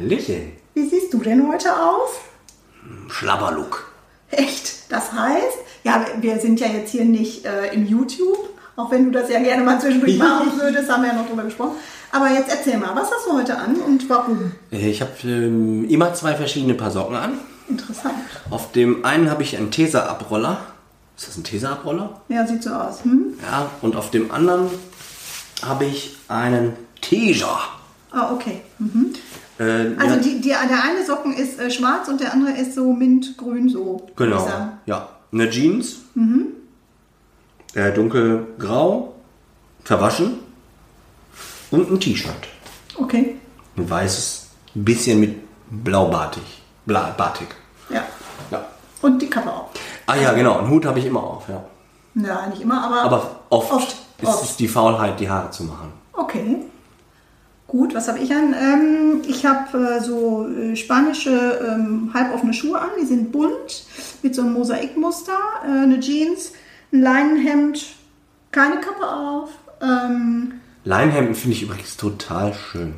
Hallöchen. wie siehst du denn heute aus? Schlabberlook. Echt? Das heißt, ja, wir sind ja jetzt hier nicht äh, im YouTube, auch wenn du das ja gerne mal zwischendurch machen würdest, haben wir ja noch drüber gesprochen. Aber jetzt erzähl mal, was hast du heute an und warum? Ich habe ähm, immer zwei verschiedene Paar Socken an. Interessant. Auf dem einen habe ich einen Tesa-Abroller. Ist das ein Tesa-Abroller? Ja, sieht so aus. Hm? Ja. Und auf dem anderen habe ich einen Teja. Ah, okay. Mhm. Äh, Also ja, die, die, der eine Socken ist äh, schwarz und der andere ist so mintgrün so. Genau. Ja. Eine Jeans. Äh, dunkelgrau. Verwaschen. Und ein T-Shirt. Okay. Ein weißes. Ein bisschen mit blaubartig. Bla. Ja. Ja. Und die Kappe auch. Ah ja, genau. Einen Hut habe ich immer auf, ja. Ja, nicht immer, aber, Aber oft, Oft, ist es die Faulheit, die Haare zu machen. Okay. Gut, was habe ich an? Ähm, ich habe äh, so äh, spanische ähm, halboffene Schuhe an, die sind bunt mit so einem Mosaikmuster, äh, eine Jeans, ein Leinenhemd, keine Kappe auf. Ähm, Leinhemden finde ich übrigens total schön.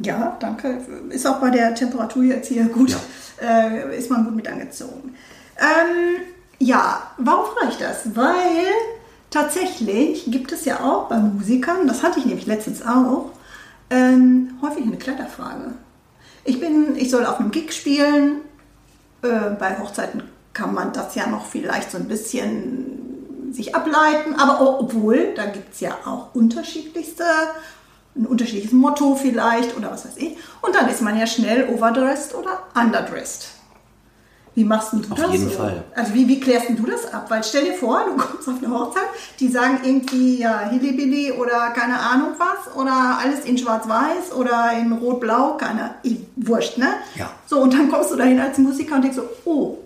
ja, danke. Ist auch bei der Temperatur jetzt hier gut. Äh, ist man gut mit angezogen. Ähm, ja, warum frage ich das? Weil tatsächlich gibt es ja auch bei Musikern, das hatte ich nämlich letztens auch, ähm, häufig eine Kleiderfrage. Ich bin, ich soll auf einem Gig spielen. Äh, bei Hochzeiten kann man das ja noch vielleicht so ein bisschen sich ableiten, aber o- obwohl, da gibt es ja auch unterschiedlichste, ein unterschiedliches Motto vielleicht oder was weiß ich. Und dann ist man ja schnell overdressed oder underdressed. Wie machst du Auf das? jeden so? Fall. Also wie, wie klärst du das ab? Weil stell dir vor, du kommst auf eine Hochzeit, die sagen irgendwie ja Hillybilly oder keine Ahnung was oder alles in schwarz-weiß oder in rot-blau, keine, wurscht, ne? Ja. So, und dann kommst du dahin als Musiker und denkst so, oh,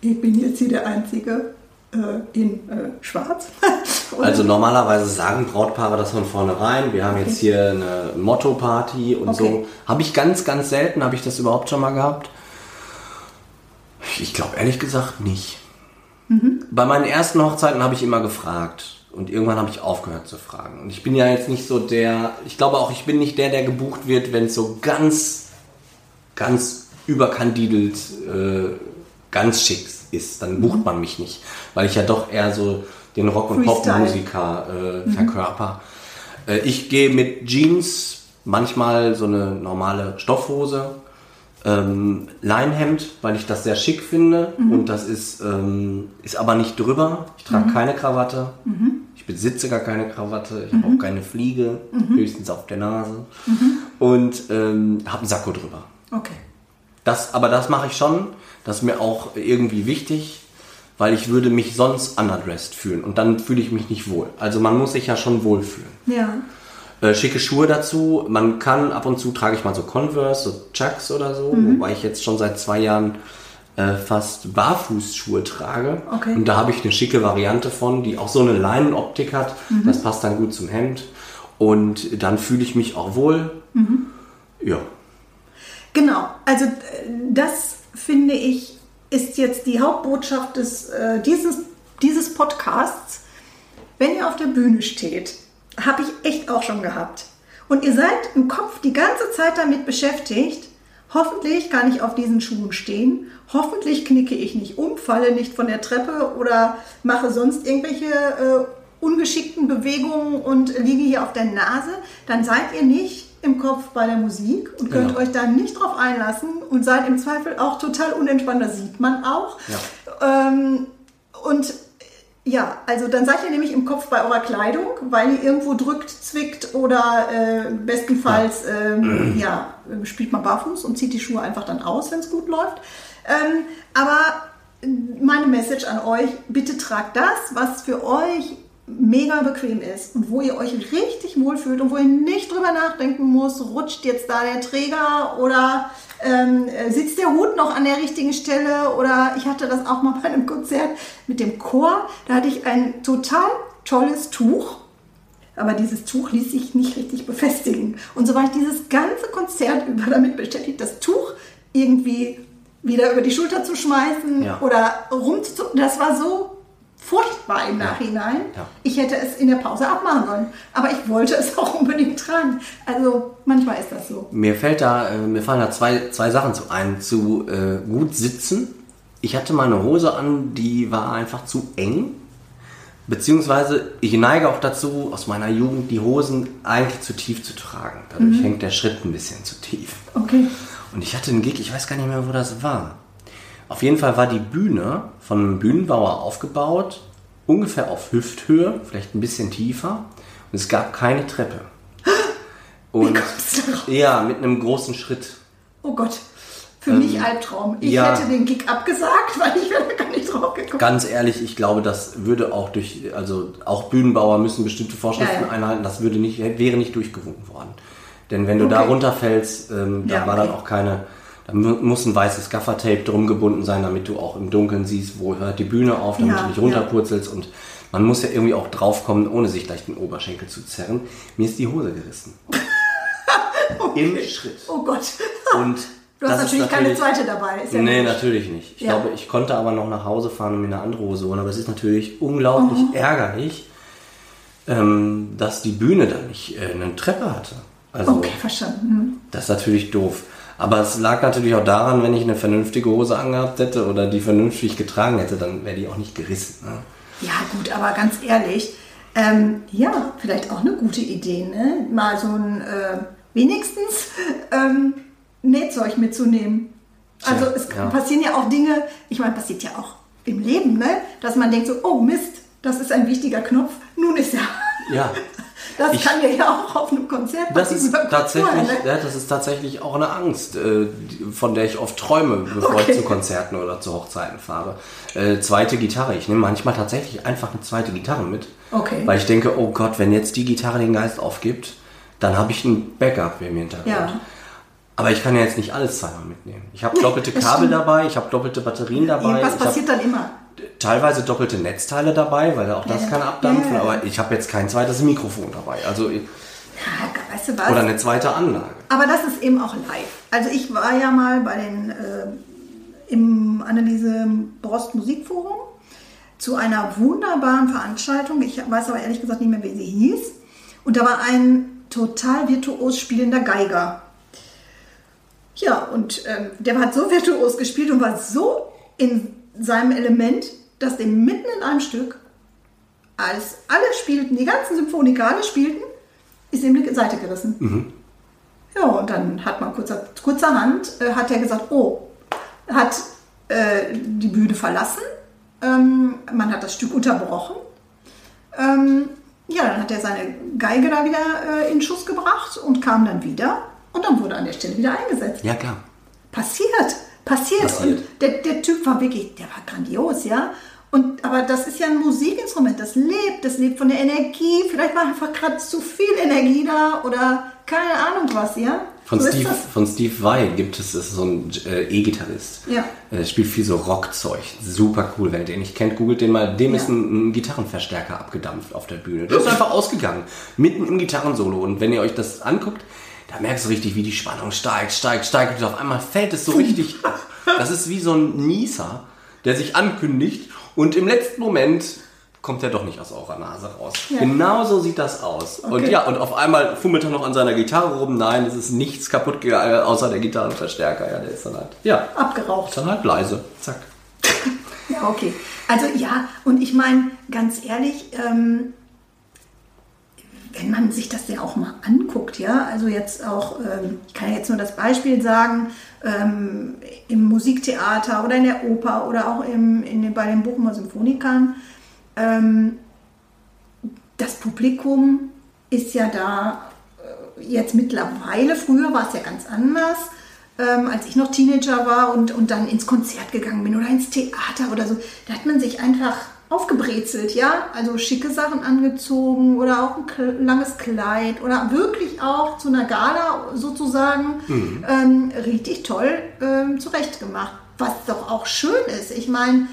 ich bin jetzt hier der Einzige äh, in äh, schwarz. Also normalerweise sagen Brautpaare das von vornherein. Wir haben jetzt hier eine Motto-Party und Okay. so. Habe ich ganz, ganz selten, habe ich das überhaupt schon mal gehabt? Ich glaube ehrlich gesagt nicht. Bei meinen ersten Hochzeiten habe ich immer gefragt. Und irgendwann habe ich aufgehört zu fragen. Und ich bin ja jetzt nicht so der, ich glaube auch, ich bin nicht der, der gebucht wird, wenn es so ganz, ganz überkandidelt, äh, ganz schick ist. Dann bucht man mich nicht. Weil ich ja doch eher so den Rock- und. Popmusiker äh, verkörper. Äh, ich gehe mit Jeans, manchmal so eine normale Stoffhose, ähm, Leinhemd, weil ich das sehr schick finde. Und das ist, ähm, ist aber nicht drüber. Ich trage keine Krawatte. Ich besitze gar keine Krawatte. Ich habe auch keine Fliege, höchstens auf der Nase. Und ähm, habe einen Sakko drüber. okay. Das, aber das mache ich schon. Das ist mir auch irgendwie wichtig, weil ich würde mich sonst underdressed fühlen. Und dann fühle ich mich nicht wohl. Also man muss sich ja schon wohlfühlen. Ja. Äh, schicke Schuhe dazu. Man kann ab und zu trage ich mal so Converse, so Chucks oder so, wobei ich jetzt schon seit zwei Jahren äh, fast Barfußschuhe trage. Okay. Und da habe ich eine schicke Variante von, die auch so eine Leinenoptik hat. Das passt dann gut zum Hemd. Und dann fühle ich mich auch wohl. Ja. Genau, also äh, das finde ich ist jetzt die Hauptbotschaft des, äh, dieses, dieses Podcasts. Wenn ihr auf der Bühne steht, habe ich echt auch schon gehabt. Und ihr seid im Kopf die ganze Zeit damit beschäftigt, hoffentlich kann ich auf diesen Schuhen stehen, hoffentlich knicke ich nicht um, falle nicht von der Treppe oder mache sonst irgendwelche äh, ungeschickten Bewegungen und liege hier auf der Nase, dann seid ihr nicht im Kopf bei der Musik und könnt Genau. euch da nicht drauf einlassen und seid im Zweifel auch total unentspannt. Das sieht man auch. Ähm, und ja, also dann seid ihr nämlich im Kopf bei eurer Kleidung, weil ihr irgendwo drückt, zwickt oder äh, bestenfalls ähm, ja, spielt man barfuß und zieht die Schuhe einfach dann aus, wenn es gut läuft. Ähm, aber meine Message an euch, bitte tragt das, was für euch mega bequem ist und wo ihr euch richtig wohlfühlt und wo ihr nicht drüber nachdenken muss, rutscht jetzt da der Träger oder ähm, sitzt der Hut noch an der richtigen Stelle oder ich hatte das auch mal bei einem Konzert mit dem Chor, da hatte ich ein total tolles Tuch, aber dieses Tuch ließ sich nicht richtig befestigen. Und so war ich dieses ganze Konzert über damit beschäftigt, das Tuch irgendwie wieder über die Schulter zu schmeißen Ja. oder rumzuzucken. Das war so furchtbar im Nachhinein. Ja. Ich hätte es in der Pause abmachen sollen. Aber ich wollte es auch unbedingt tragen. Also manchmal ist das so. Mir fällt da, äh, mir fallen da zwei, zwei Sachen zu ein. Zu äh, gut sitzen. Ich hatte mal eine Hose an, die war einfach zu eng. Beziehungsweise ich neige auch dazu, aus meiner Jugend die Hosen eigentlich zu tief zu tragen. Dadurch hängt der Schritt ein bisschen zu tief. Okay. Und ich hatte einen Gig, ich weiß gar nicht mehr, wo das war. Auf jeden Fall war die Bühne von einem Bühnenbauer aufgebaut, ungefähr auf Hüfthöhe, vielleicht ein bisschen tiefer. Und es gab keine Treppe. Und ja, mit einem großen Schritt. Oh Gott. Für mich Albtraum. Ich Ähm, ja. hätte den Gig abgesagt, weil ich wäre gar nicht drauf gekommen. Ganz ehrlich, ich glaube, das würde auch durch, also auch Bühnenbauer müssen bestimmte Vorschriften Ja, ja. einhalten, das würde nicht, wäre nicht durchgewunken worden. Denn wenn du da Okay. runterfällst, ähm, da war dann okay. auch keine, da mu- muss ein weißes Gaffertape drum gebunden sein, damit du auch im Dunkeln siehst, wo hört die Bühne auf, damit Ja, du nicht ja. runterpurzelst und man muss ja irgendwie auch draufkommen, ohne sich gleich den Oberschenkel zu zerren. Mir ist die Hose gerissen. Im Schritt. Oh Gott. Und Du hast ist natürlich keine zweite dabei. Ist ja nee, logisch. natürlich nicht. Ich Ja. glaube, ich konnte aber noch nach Hause fahren und mir eine andere Hose holen. Aber es ist natürlich unglaublich Oh. ärgerlich, ähm, dass die Bühne da nicht äh, eine Treppe hatte. Also, Okay, verstanden. das ist natürlich doof. Aber es lag natürlich auch daran, wenn ich eine vernünftige Hose angehabt hätte oder die vernünftig getragen hätte, dann wäre die auch nicht gerissen. Ne? Ja, gut, aber ganz ehrlich, ähm, ja, vielleicht auch eine gute Idee, ne? Mal so ein, äh, wenigstens ähm, Nähzeug mitzunehmen. Also es ja. passieren ja auch Dinge, ich meine, passiert ja auch im Leben, ne? Dass man denkt so, oh Mist, das ist ein wichtiger Knopf, nun ist er. Ja, Das Ich- kann ja ja auch auf einem Konzert das passieren, ist tatsächlich, vorher, ne? das ist tatsächlich auch eine Angst, äh, von der ich oft träume, bevor Okay. ich zu Konzerten oder zu Hochzeiten fahre. Äh, zweite Gitarre. Ich nehme manchmal tatsächlich einfach eine zweite Gitarre mit, Okay. weil ich denke, oh Gott, wenn jetzt die Gitarre den Geist aufgibt, dann habe ich ein Backup im Hintergrund. Ja. Aber ich kann ja jetzt nicht alles zweimal mitnehmen. Ich habe doppelte Kabel dabei, ich habe doppelte Batterien dabei, habe passiert dann immer. Teilweise doppelte Netzteile dabei, weil auch das Ja. kann abdampfen, Ja. aber ich habe jetzt kein zweites Mikrofon dabei. Also Ja, weißt du was? oder eine zweite Anlage. Aber das ist eben auch live. Also ich war ja mal bei den äh, im Anneliese Brost Musikforum zu einer wunderbaren Veranstaltung. Ich weiß aber ehrlich gesagt nicht mehr, wie sie hieß. Und da war ein total virtuos spielender Geiger. Ja, und ähm, der hat so virtuos gespielt und war so in seinem Element, dass dem mitten in einem Stück, als alle spielten, die ganzen Symphoniker alle spielten, ist ihm die Seite gerissen. Ja, und dann hat man kurzer, kurzerhand, äh, hat er gesagt, oh, hat äh, die Bühne verlassen, ähm, man hat das Stück unterbrochen. Ähm, ja, dann hat er seine Geige da wieder äh, in Schuss gebracht und kam dann wieder und dann wurde an der Stelle wieder eingesetzt. Ja, klar. Passiert, passiert. Passiert. Und der, der Typ war wirklich, der war grandios, ja. Und, aber das ist ja ein Musikinstrument, das lebt, das lebt von der Energie. Vielleicht war einfach gerade zu viel Energie da oder keine Ahnung was, ja. Von, So Steve, von Steve Vai gibt es, ist so ein äh, E-Gitarrist. Ja. Er spielt viel so Rockzeug. Super cool. Wenn ihr den nicht kennt, googelt den mal. Dem Ja. ist ein, ein Gitarrenverstärker abgedampft auf der Bühne. Der ist einfach ausgegangen. Mitten im Gitarrensolo. Und wenn ihr euch das anguckt, da merkst du richtig, wie die Spannung steigt, steigt, steigt. Und auf einmal fällt es so richtig ab. Das ist wie so ein Nieser, der sich ankündigt. Und im letzten Moment kommt er doch nicht aus eurer Nase raus. Ja. Genau so sieht das aus. Und Okay. ja, und auf einmal fummelt er noch an seiner Gitarre rum. Nein, es ist nichts kaputt gegangen, außer der Gitarrenverstärker. Ja, der ist dann halt, ja, Abgeraucht. ist dann halt leise. Zack. Ja, okay. Also ja, und ich meine, ganz ehrlich, ähm, wenn man sich das ja auch mal anguckt, ja, also jetzt auch, ähm, ich kann jetzt nur das Beispiel sagen, ähm, im Musiktheater oder in der Oper oder auch im, in den, bei den Bochumer Symphonikern, ähm, das Publikum ist ja da äh, jetzt mittlerweile, früher war es ja ganz anders, ähm, als ich noch Teenager war und, und dann ins Konzert gegangen bin oder ins Theater oder so, da hat man sich einfach aufgebrezelt, ja, also schicke Sachen angezogen oder auch ein langes Kleid oder wirklich auch zu einer Gala sozusagen mhm. ähm, richtig toll ähm, zurechtgemacht. Was doch auch schön ist. Ich meine,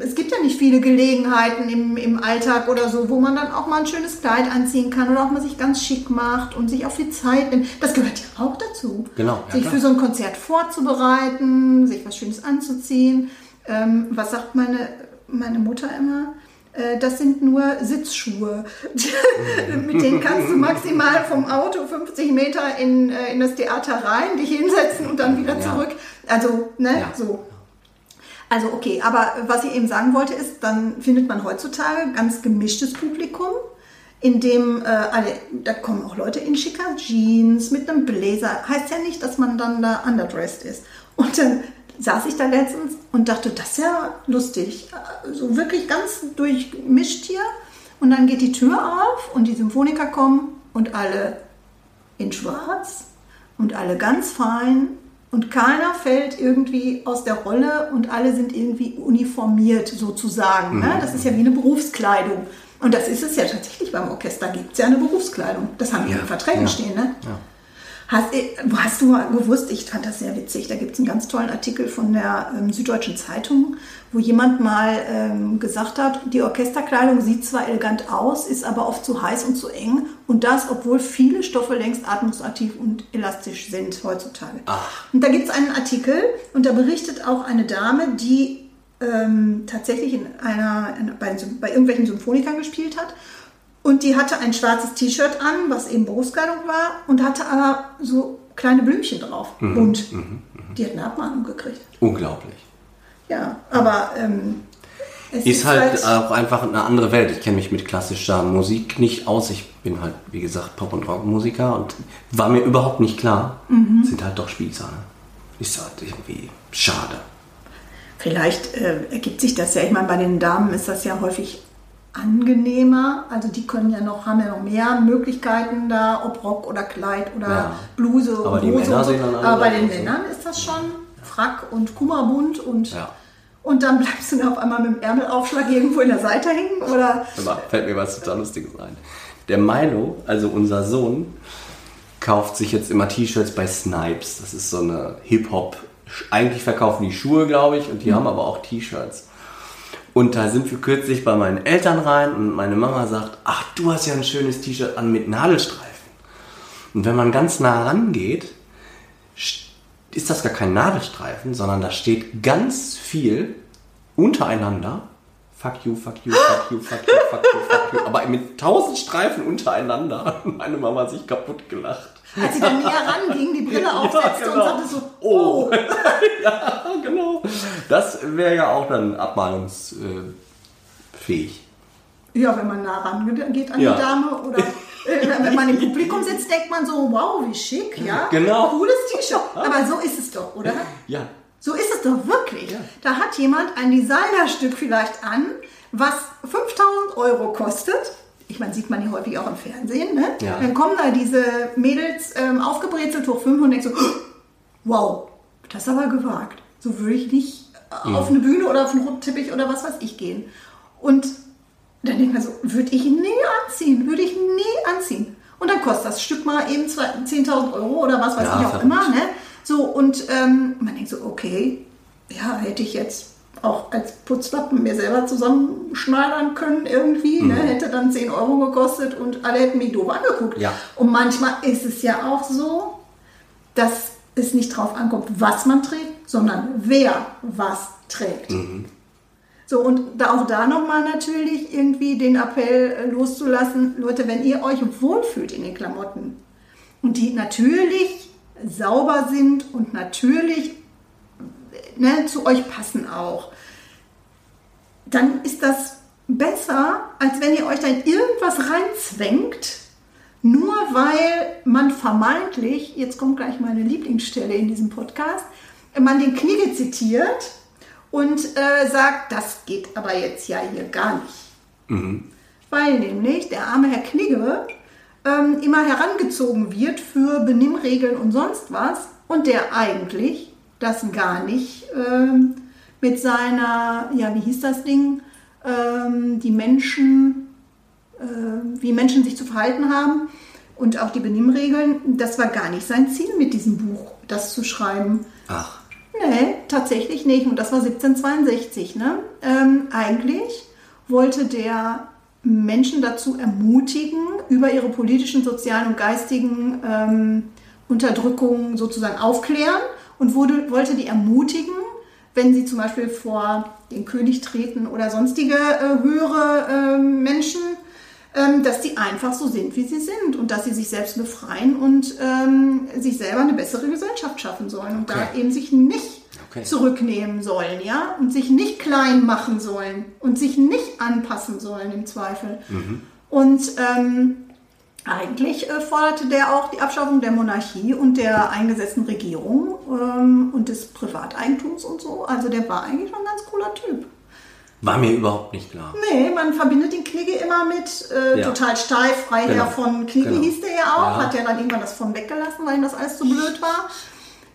es gibt ja nicht viele Gelegenheiten im, im Alltag oder so, wo man dann auch mal ein schönes Kleid anziehen kann oder auch mal sich ganz schick macht und sich auch viel Zeit nimmt. Das gehört ja auch dazu. Genau. Ja, sich klar. für so ein Konzert vorzubereiten, sich was Schönes anzuziehen. Ähm, was sagt meine, meine Mutter immer? Äh, das sind nur Sitzschuhe. Mit denen kannst du maximal vom Auto 50 Meter in, äh, in das Theater rein, dich hinsetzen und dann wieder zurück. Also, ne, ja. so. Also okay, aber was ich eben sagen wollte ist, dann findet man heutzutage ganz gemischtes Publikum, in dem äh, alle, da kommen auch Leute in schicker Jeans mit einem Bläser. Heißt ja nicht, dass man dann da underdressed ist. Und dann saß ich da letztens und dachte, das ist ja lustig. So also wirklich ganz durchmischt hier. Und dann geht die Tür auf und die Symphoniker kommen und alle in schwarz und alle ganz fein und keiner fällt irgendwie aus der Rolle und alle sind irgendwie uniformiert sozusagen. Ne? Mhm. Das ist ja wie eine Berufskleidung. Und das ist es ja tatsächlich beim Orchester, gibt es ja eine Berufskleidung. Das haben wir ja. in Verträgen ja. stehen. Ne? Ja. Hast, äh, hast, du mal gewusst, ich fand das sehr witzig, da gibt es einen ganz tollen Artikel von der ähm, Süddeutschen Zeitung, wo jemand mal ähm, gesagt hat, die Orchesterkleidung sieht zwar elegant aus, ist aber oft zu heiß und zu eng und das, obwohl viele Stoffe längst atmungsaktiv und elastisch sind heutzutage. Ach. Und da gibt es einen Artikel und da berichtet auch eine Dame, die ähm, tatsächlich in einer, in, bei, bei irgendwelchen Symphonikern gespielt hat und die hatte ein schwarzes T-Shirt an, was eben Berufskleidung war, und hatte aber so kleine Blümchen drauf. Mhm. Und mhm. Mhm. die hat eine Abmahnung gekriegt. Unglaublich. Ja, aber ähm, es ist, ist halt, halt, auch einfach eine andere Welt. Ich kenne mich mit klassischer Musik nicht aus. Ich bin halt, wie gesagt, Pop- und Rockmusiker und war mir überhaupt nicht klar. Mhm. Sind halt doch Spielzahlen. Ist halt irgendwie schade. Vielleicht äh, ergibt sich das ja. Ich meine, bei den Damen ist das ja häufig angenehmer. Also die können ja noch, haben ja noch mehr Möglichkeiten da, ob Rock oder Kleid oder ja. Bluse Aber und Hose. Und so. Aber bei den Männern ist das schon Frack und Kummerbund und ja. Und dann bleibst du dann auf einmal mit dem Ärmelaufschlag irgendwo in der Seite hängen? Oder? Fällt mir was total Lustiges ein. Der Milo, also unser Sohn, kauft sich jetzt immer T-Shirts bei Snipes. Das ist so eine Hip-Hop. Eigentlich verkaufen die Schuhe, glaube ich, und die mhm. haben aber auch T-Shirts. Und da sind wir kürzlich bei meinen Eltern rein und meine Mama sagt, ach, du hast ja ein schönes T-Shirt an mit Nadelstreifen. Und wenn man ganz nah rangeht, ist das gar kein Nadelstreifen, sondern da steht ganz viel untereinander. Fuck you, fuck you, fuck you, fuck you, fuck you, fuck you. Aber mit tausend Streifen untereinander. Meine Mama hat sich kaputt gelacht. Als sie dann näher ranging, die Brille aufsetzte ja, genau. und sagte so, oh. oh. ja, genau. Das wäre ja auch dann abmahnungsfähig. Ja, wenn man nah rangeht an ja. die Dame oder äh, wenn man im Publikum sitzt, denkt man so, wow, wie schick, ja. Genau. Cooles T-Shirt. Aber so ist es doch, oder? Ja. So ist es doch wirklich. Ja. Da hat jemand ein Designerstück vielleicht an, was 5000 Euro kostet ich meine, sieht man hier häufig auch im Fernsehen, ne? Ja. Dann kommen da diese Mädels ähm, aufgebrezelt hoch 5 und denken so, wow, das ist aber gewagt. So würde ich nicht mhm. auf eine Bühne oder auf einen roten Teppich oder was weiß ich gehen. Und dann denkt man so, würde ich nie anziehen, würde ich nie anziehen. Und dann kostet das Stück mal eben 10.000 Euro oder was weiß ja, ich auch immer. Ne? So, und ähm, man denkt so, okay, ja, hätte ich jetzt auch als Putzlappen mir selber zusammenschneidern können irgendwie. Ne? Mhm. Ne? Hätte dann 10 Euro gekostet und alle hätten mich doof angeguckt. Ja. Und manchmal ist es ja auch so, dass es nicht drauf ankommt, was man trägt, sondern wer was trägt. Mhm. So, und da auch da nochmal natürlich irgendwie den Appell loszulassen, Leute, wenn ihr euch wohlfühlt in den Klamotten und die natürlich sauber sind und natürlich ne, zu euch passen auch, dann ist das besser, als wenn ihr euch dann irgendwas reinzwängt, nur weil man vermeintlich, jetzt kommt gleich meine Lieblingsstelle in diesem Podcast, man den Knigge zitiert und äh, sagt, das geht aber jetzt ja hier gar nicht. Mhm. Weil nämlich der arme Herr Knigge ähm, immer herangezogen wird für Benimmregeln und sonst was und der eigentlich das gar nicht ähm, mit seiner, ja, wie hieß das Ding? ähm, die Menschen, äh, wie Menschen sich zu verhalten haben und auch die Benimmregeln. Das war gar nicht sein Ziel mit diesem Buch, das zu schreiben. Ach. Nee, tatsächlich nicht. Und das war 1762. Ne? Ähm, eigentlich wollte der Menschen dazu ermutigen, über ihre politischen, sozialen und geistigen ähm, Unterdrückungen sozusagen aufklären und wurde, wollte die ermutigen, wenn sie zum Beispiel vor den König treten oder sonstige äh, höhere äh, Menschen, ähm, dass die einfach so sind, wie sie sind und dass sie sich selbst befreien und ähm, sich selber eine bessere Gesellschaft schaffen sollen und Okay. da eben sich nicht Okay. zurücknehmen sollen, ja, und sich nicht klein machen sollen und sich nicht anpassen sollen im Zweifel. Und ähm, eigentlich äh, forderte der auch die Abschaffung der Monarchie und der eingesetzten Regierung ähm, und des Privateigentums und so. Also der war eigentlich schon ein ganz cooler Typ. War mir überhaupt nicht klar. Nee, man verbindet den Knigge immer mit äh, Ja. total steif, Freiherr Genau. von Knigge Genau. hieß der ja auch, Ja. hat ja dann irgendwann das von weggelassen, weil ihm das alles zu blöd war.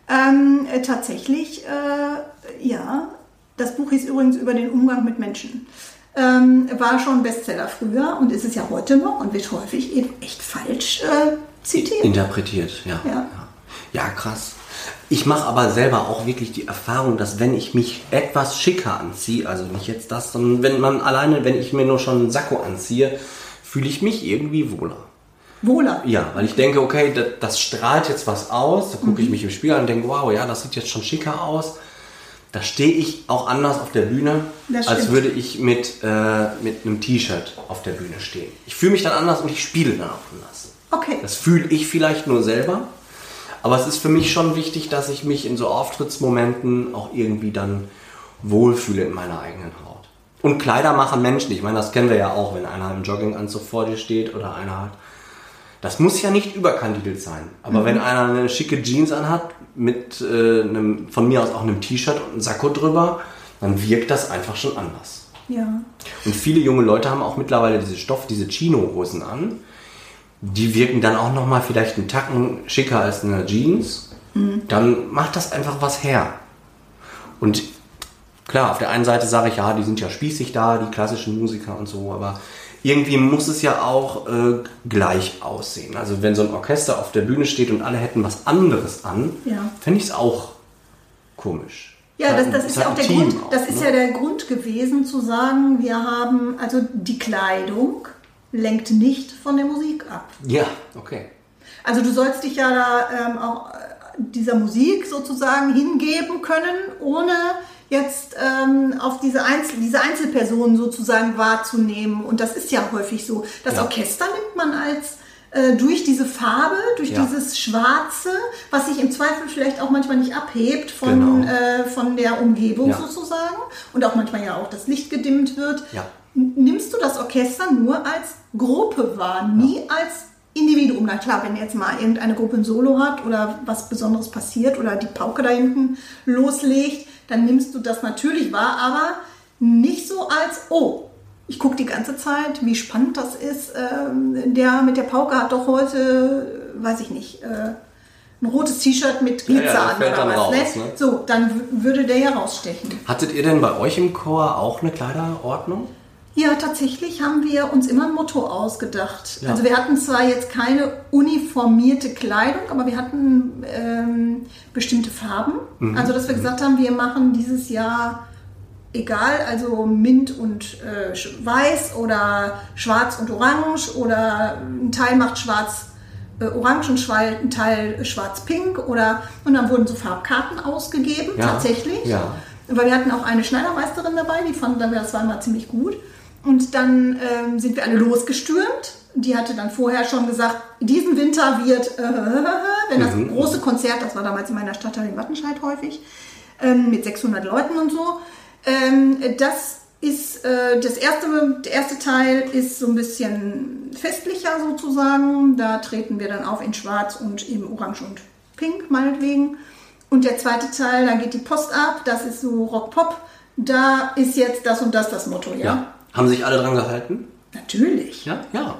Ähm, äh, tatsächlich, äh, ja, das Buch hieß übrigens über den Umgang mit Menschen. Ähm, war schon Bestseller früher und ist es ja heute noch und wird häufig eben echt falsch äh, zitiert. Interpretiert, ja. Ja. Ja, krass. Ich mache aber selber auch wirklich die Erfahrung, dass wenn ich mich etwas schicker anziehe, also nicht jetzt das, sondern wenn man alleine, wenn ich mir nur schon einen Sakko anziehe, fühle ich mich irgendwie wohler. Wohler. Ja, weil ich denke, okay, das, das strahlt jetzt was aus. Da gucke Mhm. ich mich im Spiegel an und denke, wow, ja, das sieht jetzt schon schicker aus. Da stehe ich auch anders auf der Bühne, als würde ich mit, äh, mit einem T-Shirt auf der Bühne stehen. Ich fühle mich dann anders und ich spiele dann auch anders. Okay. Das fühle ich vielleicht nur selber. Aber es ist für mich schon wichtig, dass ich mich in so Auftrittsmomenten auch irgendwie dann wohlfühle in meiner eigenen Haut. Und Kleider machen Menschen. Ich meine, das kennen wir ja auch, wenn einer im Jogginganzug vor dir steht oder einer hat. Das muss ja nicht überkandidelt sein. Aber wenn einer eine schicke Jeans anhat, mit äh, einem, von mir aus auch einem T-Shirt und einem Sakko drüber, dann wirkt das einfach schon anders. Ja. Und viele junge Leute haben auch mittlerweile diese Stoff, diese Chino-Hosen an. Die wirken dann auch nochmal vielleicht einen Tacken schicker als eine Jeans. Dann macht das einfach was her. Und klar, auf der einen Seite sage ich, ja, die sind ja spießig da, die klassischen Musiker und so, aber irgendwie muss es ja auch äh, gleich aussehen. Also wenn so ein Orchester auf der Bühne steht und alle hätten was anderes an, Ja. fände ich es auch komisch. Ja, das, das ist ja auch der Grund. das ist ja der Grund gewesen zu sagen, wir haben also die Kleidung lenkt nicht von der Musik ab. Ja, okay. Also du sollst dich ja da ähm, auch äh, dieser Musik sozusagen hingeben können, ohne jetzt ähm, auf diese, Einzel diese Einzelpersonen sozusagen wahrzunehmen. Und das ist ja häufig so. Das Ja. Orchester nimmt man als äh, durch diese Farbe, durch Ja. dieses Schwarze, was sich im Zweifel vielleicht auch manchmal nicht abhebt von, Genau. äh, von der Umgebung Ja. sozusagen und auch manchmal ja auch das Licht gedimmt wird, nimmst du das Orchester nur als Gruppe wahr, nie als Individuum. Na klar, wenn jetzt mal irgendeine Gruppe ein Solo hat oder was Besonderes passiert oder die Pauke da hinten loslegt, dann nimmst du das natürlich wahr, aber nicht so als, oh, ich gucke die ganze Zeit, wie spannend das ist. Ähm, der mit der Pauke hat doch heute, äh, weiß ich nicht, äh, ein rotes T-Shirt mit Glitzer Ja, ja, an oder was. raus, ne? ne? So, dann würde der ja rausstechen. Hattet ihr denn bei euch im Chor auch eine Kleiderordnung? Ja, tatsächlich haben wir uns immer ein Motto ausgedacht. Ja. Also wir hatten zwar jetzt keine uniformierte Kleidung, aber wir hatten ähm, bestimmte Farben. Mhm. Also dass wir gesagt haben, wir machen dieses Jahr egal, also Mint und äh, Weiß oder Schwarz und Orange oder ein Teil macht Schwarz äh, Orange und Schwal- ein Teil Schwarz-Pink oder und dann wurden so Farbkarten ausgegeben, Ja. tatsächlich. Ja. Weil wir hatten auch eine Schneidermeisterin dabei, die fand dann, das war immer ziemlich gut. Und dann ähm, sind wir alle losgestürmt. Die hatte dann vorher schon gesagt, diesen Winter wird, äh, wenn das große Konzert, das war damals in meiner Stadtteil in Wattenscheid häufig, ähm, mit 600 Leuten und so. Ähm, das ist äh, das erste, der erste Teil ist so ein bisschen festlicher sozusagen. Da treten wir dann auf in Schwarz und eben Orange und Pink meinetwegen. Und der zweite Teil, da geht die Post ab. Das ist so Rock-Pop. Da ist jetzt das und das das Motto, ja? Ja. Haben sich alle dran gehalten? Natürlich. Ja. Ja.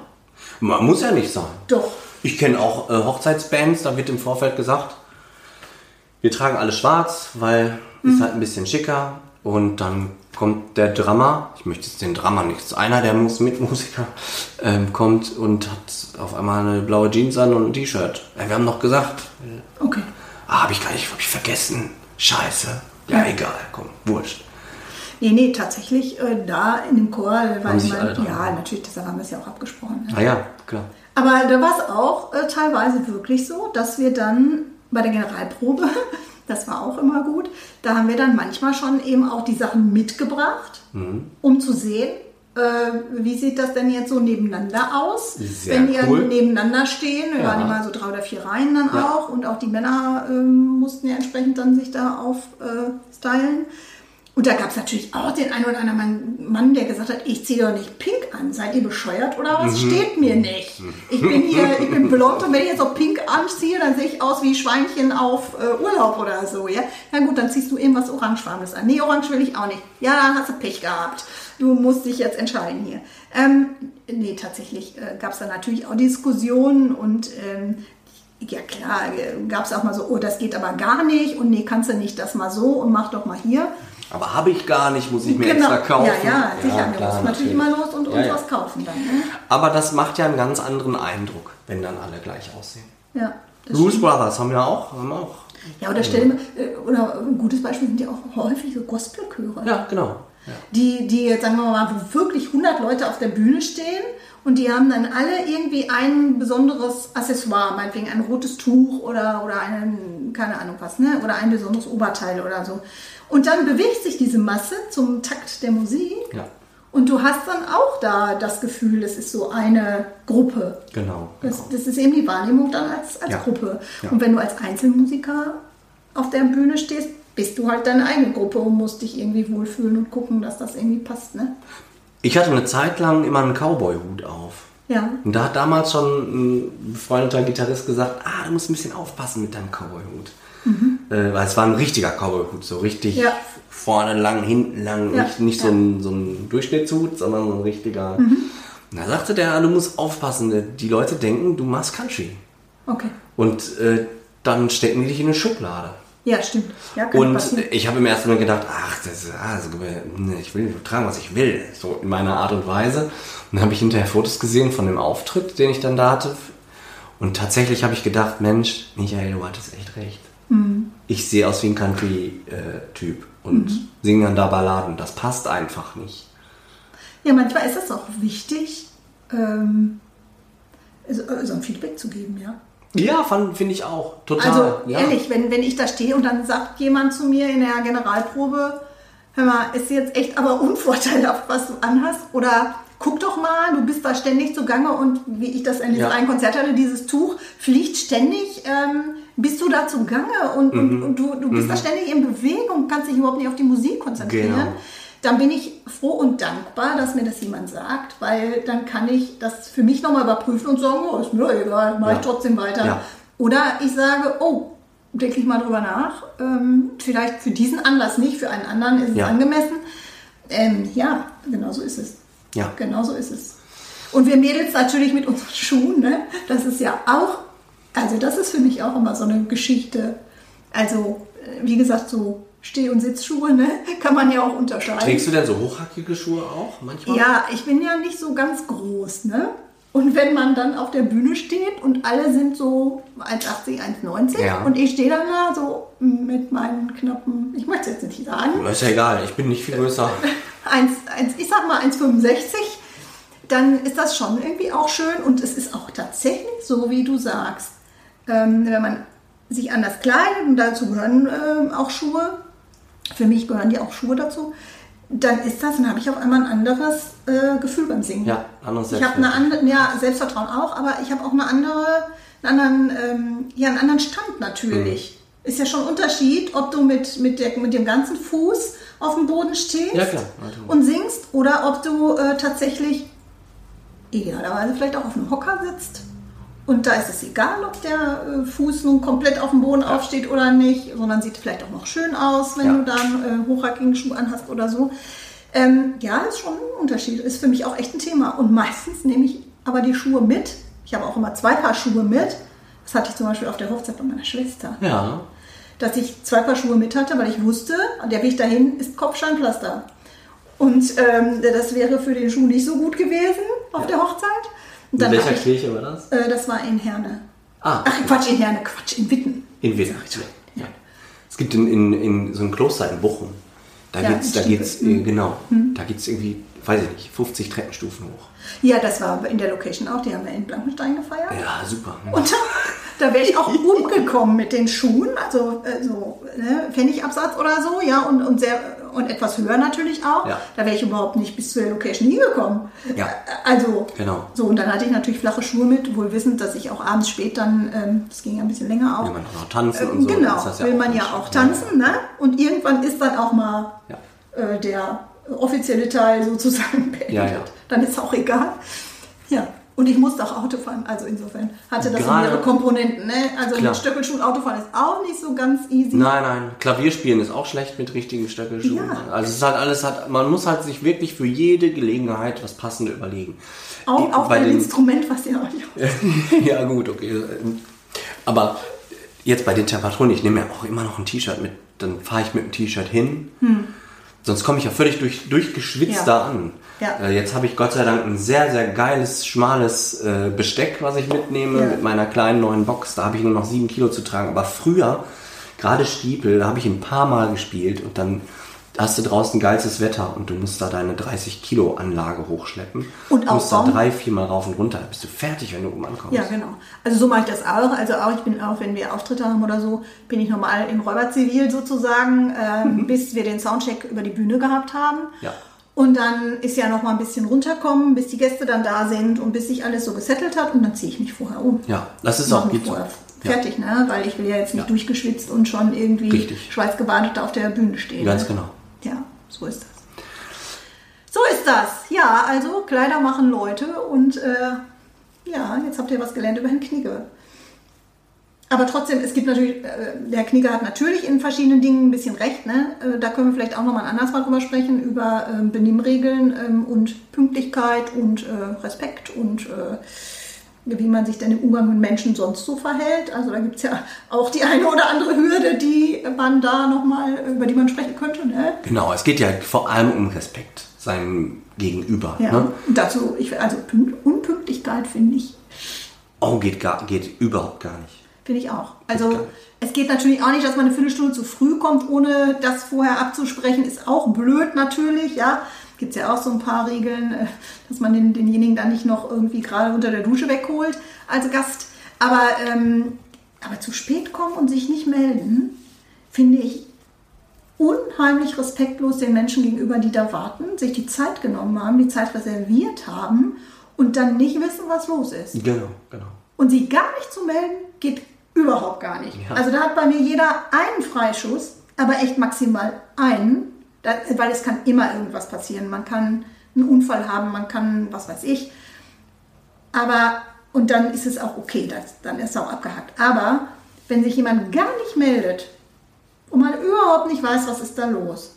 Man muss ja nicht sein. Doch. Ich kenne auch äh, Hochzeitsbands, da wird im Vorfeld gesagt, wir tragen alle schwarz, weil Mhm. ist halt ein bisschen schicker. Und dann kommt der Drummer, ich möchte jetzt den Drummer nicht, einer der Mus- Mitmusiker, ähm, kommt und hat auf einmal eine blaue Jeans an und ein T-Shirt. Ja, wir haben noch gesagt, Okay. ah, habe ich gar nicht, hab ich vergessen. Scheiße. Ja, egal, komm, wurscht. Nee, nee, tatsächlich äh, da in dem Chor, weil Haben ich mein, ja, natürlich, deshalb haben wir es ja auch abgesprochen. Ne? Ah ja, klar. Aber da war es auch äh, teilweise wirklich so, dass wir dann bei der Generalprobe, das war auch immer gut, da haben wir dann manchmal schon eben auch die Sachen mitgebracht, Mhm. um zu sehen, äh, wie sieht das denn jetzt so nebeneinander aus, Sehr wenn die cool. nebeneinander stehen. Wir Ja. waren immer so drei oder vier Reihen dann Ja. auch und auch die Männer ähm, mussten ja entsprechend dann sich da aufstylen. Äh. Und da gab es natürlich auch den einen oder anderen Mann, der gesagt hat, ich ziehe doch nicht pink an. Seid ihr bescheuert oder was? Mhm. Steht mir nicht. Ich bin hier, ich bin blond und wenn ich jetzt auch pink anziehe, dann sehe ich aus wie Schweinchen auf äh, Urlaub oder so. Ja? Na gut, dann ziehst du irgendwas Orangefarbenes an. Nee, orange will ich auch nicht. Ja, dann hast du Pech gehabt. Du musst dich jetzt entscheiden hier. Ähm, nee, tatsächlich äh, gab es da natürlich auch Diskussionen und ähm, ja klar, gab es auch mal so, oh, das geht aber gar nicht und nee, kannst du nicht das mal so und mach doch mal hier. Aber habe ich gar nicht, muss ich mir extra kaufen. Genau. Ja, ja, sicher. wir klar, mussten natürlich immer los und uns Ja, ja. was kaufen dann. Ne? Aber das macht ja einen ganz anderen Eindruck, wenn dann alle gleich aussehen. Ja, Blues. Brothers haben ja auch. Haben auch. ja, oder stell dir mal, äh, oder ein gutes Beispiel sind ja auch häufig so Gospelchöre. Ja, genau. Ja. Die, die jetzt sagen wir mal, wo wirklich 100 Leute auf der Bühne stehen und die haben dann alle irgendwie ein besonderes Accessoire, meinetwegen ein rotes Tuch oder, oder einen, keine Ahnung was, ne? oder ein besonderes Oberteil oder so. Und dann bewegt sich diese Masse zum Takt der Musik Ja. und du hast dann auch da das Gefühl, es ist so eine Gruppe. Genau. Das, genau. das ist eben die Wahrnehmung dann als, als Ja. Gruppe. Ja. Und wenn du als Einzelmusiker auf der Bühne stehst, bist du halt deine eigene Gruppe und musst dich irgendwie wohlfühlen und gucken, dass das irgendwie passt. Ne? Ich hatte eine Zeit lang immer einen Cowboy-Hut auf. Ja. Und da hat damals schon ein befreundeter Gitarrist gesagt, ah, du musst ein bisschen aufpassen mit deinem Cowboy-Hut. Äh, weil es war ein richtiger Cowboy-Hut, so richtig Mhm. Ja. vorne lang, hinten lang, Ja, nicht, nicht so, ja. Mhm. ein, so ein Durchschnittshut, sondern so ein richtiger. Und da sagte der, du musst aufpassen, die Leute denken, du machst Country. Okay. Und äh, dann stecken die dich in eine Schublade. Ja, stimmt. Ja, Und passieren. ich habe im ersten Moment gedacht, ach, das ist, ah, so, ne, ich will tragen, was ich will, so in meiner Art und Weise. Und dann habe ich hinterher Fotos gesehen von dem Auftritt, den ich dann da hatte. Und tatsächlich habe ich gedacht, Mensch, Michael, du hattest echt recht. Ich sehe aus wie ein Country-Typ und Mhm. singe dann da Balladen. Das passt einfach nicht. Ja, manchmal ist es auch wichtig, ähm, so, so ein Feedback zu geben, ja. Ja, finde ich auch. Total. Also ja. ehrlich, wenn, wenn ich da stehe und dann sagt jemand zu mir in der Generalprobe, hör mal, ist jetzt echt aber unvorteilhaft, was du anhast. Oder guck doch mal, du bist da ständig zugange und wie ich das in diesem Ja. einen Konzert hatte, dieses Tuch fliegt ständig, ähm, bist du da zugange und, Mhm. und, und du, du bist da ständig in Bewegung, kannst dich überhaupt nicht auf die Musik konzentrieren. Genau. Dann bin ich froh und dankbar, dass mir das jemand sagt, weil dann kann ich das für mich nochmal überprüfen und sagen, oh, ist mir egal, mache Ja. ich trotzdem weiter. Ja. Oder ich sage, oh, denke ich mal drüber nach. Ähm, vielleicht für diesen Anlass nicht, für einen anderen ist es Ja. angemessen. Ähm, ja, genau so ist es. Ja. Genau so ist es. Und wir Mädels natürlich mit unseren Schuhen, ne? das ist ja auch, also das ist für mich auch immer so eine Geschichte. Also, äh, wie gesagt, so Steh- und Sitzschuhe, ne? kann man ja auch unterscheiden. Trägst du denn so hochhackige Schuhe auch manchmal? Ja, ich bin ja nicht so ganz groß, ne? Und wenn man dann auf der Bühne steht und alle sind so 1,80, 1,90 Ja. und ich stehe dann da so mit meinen knappen, ich möchte es jetzt nicht sagen, Ist ja egal, ich bin nicht viel größer. 1, 1, ich sag mal 1,65, dann ist das schon irgendwie auch schön und es ist auch tatsächlich so, wie du sagst. Ähm, wenn man sich anders kleidet und dazu gehören ähm, auch Schuhe, für mich gehören die auch Schuhe dazu, dann ist das, dann habe ich auf einmal ein anderes äh, Gefühl beim Singen. Ja, anderes Ich habe eine andere, ja, Selbstvertrauen auch, aber ich habe auch eine andere, einen anderen, ähm, ja, einen anderen Stand natürlich. Mhm. Ist ja schon ein Unterschied, ob du mit, mit, der, mit dem ganzen Fuß auf dem Boden stehst Ja, und singst oder ob du äh, tatsächlich idealerweise vielleicht auch auf einem Hocker sitzt. Und da ist es egal, ob der äh, Fuß nun komplett auf dem Boden aufsteht oder nicht, sondern sieht vielleicht auch noch schön aus, wenn Ja. du dann äh, hochhackigen Schuh anhast oder so. Ähm, ja, ist schon ein Unterschied. Ist für mich auch echt ein Thema. Und meistens nehme ich aber die Schuhe mit. Ich habe auch immer zwei Paar Schuhe mit. Das hatte ich zum Beispiel auf der Hochzeit bei meiner Schwester. Ja. dass ich zwei Paar Schuhe mit hatte, weil ich wusste, der Weg dahin ist Kopfsteinpflaster. Und ähm, das wäre für den Schuh nicht so gut gewesen auf der Hochzeit. Und In welcher ich- Kirche war das? Äh, das war in Herne. Ah, Ach, Quatsch, in Herne, Quatsch, in Witten. in Wien. Ja. Es gibt in, in, in so ein Kloster in Bochum. Da Ja, geht's, da geht's, äh, genau, da geht's irgendwie, weiß ich nicht, 50 Treppenstufen hoch. Ja, das war in der Location auch, die haben wir in Blankenstein gefeiert. Ja, super. Und da, da wäre ich auch umgekommen mit den Schuhen, also äh, so ne, Pfennigabsatz oder so, ja, und, und, sehr, und etwas höher natürlich auch. Ja. Da wäre ich überhaupt nicht bis zur Location hingekommen. Ja. Äh, Also, Genau. so, und dann hatte ich natürlich flache Schuhe mit, wohl wissend, dass ich auch abends spät dann, ähm, das ging ja ein bisschen länger auch. Will man auch noch tanzen Ähm, und so. Genau, das will man ja auch tanzen, ne? Und irgendwann ist dann auch mal Ja. äh, der offizielle Teil sozusagen beendet. Ja, ja. Dann ist auch egal. Ja. Und ich musste auch Auto fahren, also insofern hatte das Gerade- mehrere Komponenten. Ne? Also Klar. mit Stöckelschuhen Auto fahren ist auch nicht so ganz easy. Nein, nein, Klavierspielen ist auch schlecht mit richtigen Stöckelschuhen. Ja. Also es ist halt alles, hat, man muss halt sich wirklich für jede Gelegenheit was Passende überlegen. Auch, auch bei dem Instrument, was ihr auch ja gut, okay. Aber jetzt bei den Temperaturen, ich nehme ja auch immer noch ein T-Shirt mit, dann fahre ich mit dem T-Shirt hin. Sonst komme ich ja völlig durch, durchgeschwitzt Ja. da an. Ja. Äh, jetzt habe ich Gott sei Dank ein sehr, sehr geiles, schmales äh, Besteck, was ich mitnehme Ja. mit meiner kleinen neuen Box. Da habe ich nur noch sieben Kilo zu tragen. Aber früher, gerade Stiepel, da habe ich ein paar Mal gespielt und dann hast du draußen geilstes Wetter und du musst da deine 30 Kilo Anlage hochschleppen. Und du musst da drei, viermal rauf und runter. Bist du fertig, wenn du oben ankommst. Ja, genau. Also so mache ich das auch. Also auch, ich bin auch, wenn wir Auftritte haben oder so, bin ich normal im Räuberzivil sozusagen, ähm, bis wir den Soundcheck über die Bühne gehabt haben. Ja. Und dann ist ja noch mal ein bisschen runterkommen, bis die Gäste dann da sind und bis sich alles so gesettelt hat und dann ziehe ich mich vorher um. Ja, das ist auch geht so. vorher Ja. fertig, ne? Weil ich will ja jetzt nicht Ja. durchgeschwitzt und schon irgendwie Richtig. schweißgebadet auf der Bühne stehen. Ganz genau. Ja, so ist das. So ist das. Ja, also Kleider machen Leute und äh, ja, jetzt habt ihr was gelernt über Herrn Knigge. Aber trotzdem, es gibt natürlich, äh, der Knigge hat natürlich in verschiedenen Dingen ein bisschen recht. Ne? Äh, da können wir vielleicht auch nochmal anders mal drüber sprechen, über ähm, Benimmregeln ähm, und Pünktlichkeit und äh, Respekt und äh, wie man sich denn im Umgang mit Menschen sonst so verhält. Also da gibt es ja auch die eine oder andere Hürde, die man da nochmal, über die man sprechen könnte. Ne? Genau, es geht ja vor allem um Respekt seinem Gegenüber. Ja. Ne? Dazu, ich, also Pünkt- Unpünktlichkeit finde ich, Oh, geht, gar, geht überhaupt gar nicht. finde ich auch. Also es geht natürlich auch nicht, dass man eine Viertelstunde zu früh kommt, ohne das vorher abzusprechen, ist auch blöd natürlich, ja. Gibt es ja auch so ein paar Regeln, äh, dass man den, denjenigen dann nicht noch irgendwie gerade unter der Dusche wegholt als Gast. Aber, ähm, aber zu spät kommen und sich nicht melden, finde ich unheimlich respektlos den Menschen gegenüber, die da warten, sich die Zeit genommen haben, die Zeit reserviert haben und dann nicht wissen, was los ist. Genau, genau. Und sie gar nicht zu melden, geht überhaupt gar nicht. Ja. Also da hat bei mir jeder einen Freischuss, aber echt maximal einen, da, weil es kann immer irgendwas passieren. Man kann einen Unfall haben, man kann, was weiß ich. Aber, und dann ist es auch okay, das, dann ist es auch abgehakt. Aber wenn sich jemand gar nicht meldet und man überhaupt nicht weiß, was ist da los,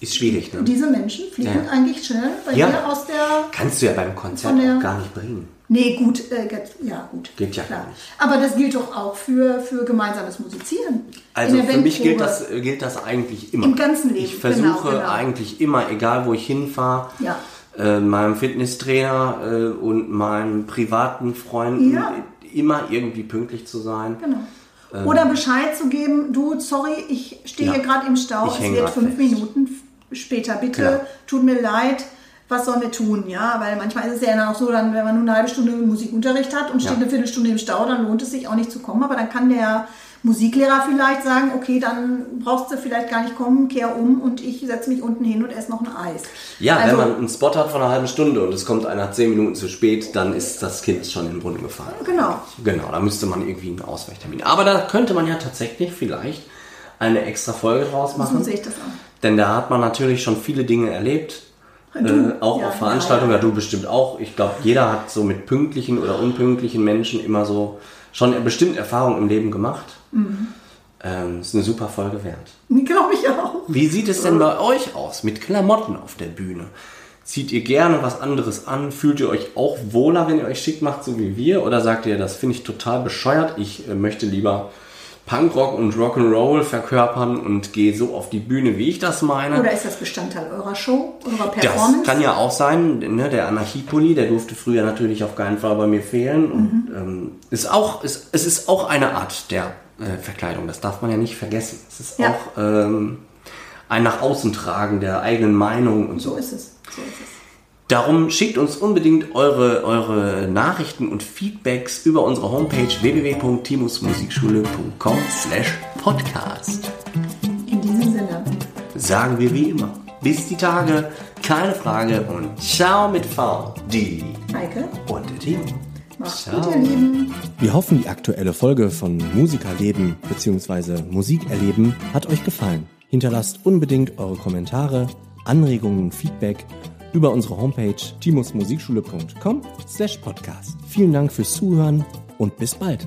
Ist schwierig, ne? diese Menschen fliegen Ja. eigentlich schnell bei Ja. dir aus der Kannst du ja beim Konzert auch gar nicht bringen. Nee, gut, äh, ja, gut. Geht ja klar. gar nicht. Aber das gilt doch auch für, für gemeinsames Musizieren. Also für mich gilt das, gilt das eigentlich immer. Im ganzen Leben, Ich versuche genau, genau. eigentlich immer, egal wo ich hinfahre, Ja. äh, meinem Fitnesstrainer äh, und meinen privaten Freunden Ja. immer irgendwie pünktlich zu sein. Genau. Oder Bescheid zu geben, du, sorry, ich stehe Ähm. Ja. hier gerade im Stau, Ich es wird fünf fest. Minuten später, bitte, tut mir leid, was sollen wir tun, ja, weil manchmal ist es ja dann auch so, dann, wenn man nur eine halbe Stunde Musikunterricht hat und steht Ja. eine Viertelstunde im Stau, dann lohnt es sich auch nicht zu kommen, aber dann kann der Musiklehrer vielleicht sagen, okay, dann brauchst du vielleicht gar nicht kommen, kehr um und ich setze mich unten hin und esse noch ein Eis. Ja, also, wenn man einen Spot hat von einer halben Stunde und es kommt einer zehn Minuten zu spät, dann ist das Kind schon in den Brunnen gefallen. Genau. Genau, da müsste man irgendwie einen Ausweichtermin. Aber da könnte man ja tatsächlich vielleicht eine extra Folge draus machen. So sehe ich das auch. Denn da hat man natürlich schon viele Dinge erlebt. Äh, auch Ja, auf Veranstaltungen, ja, ja, du bestimmt auch. Ich glaube, jeder hat so mit pünktlichen oder unpünktlichen Menschen immer so schon bestimmt Erfahrungen im Leben gemacht. Mhm. Ähm, ist eine super Folge wert. Glaube ich auch. Wie sieht es denn bei euch aus mit Klamotten auf der Bühne? Zieht ihr gerne was anderes an? Fühlt ihr euch auch wohler, wenn ihr euch schick macht, so wie wir? Oder sagt ihr, das finde ich total bescheuert, ich äh, möchte lieber Punkrock und Rock'n'Roll verkörpern und gehe so auf die Bühne, wie ich das meine. Oder ist das Bestandteil eurer Show, eurer Das Performance? kann ja auch sein. Ne? Der Anarchiepulli, der durfte früher natürlich auf keinen Fall bei mir fehlen. Und, ähm, ist auch, ist, es ist auch eine Art der äh, Verkleidung. Das darf man ja nicht vergessen. Es ist Ja. auch ähm, ein nach außen tragen der eigenen Meinung und so. so ist es. So ist es. Darum schickt uns unbedingt eure, eure Nachrichten und Feedbacks über unsere Homepage www.timusmusikschule.com slash podcast. In diesem Sinne. Sagen wir wie immer. Bis die Tage, keine Frage und ciao mit V, die Heike, und der Timo. macht's Ciao. gut, ihr Lieben. Wir hoffen, die aktuelle Folge von Musikerleben bzw. Musikerleben hat euch gefallen. Hinterlasst unbedingt eure Kommentare, Anregungen und Feedback über unsere Homepage timusmusikschule.com slash podcast. Vielen Dank fürs Zuhören und bis bald.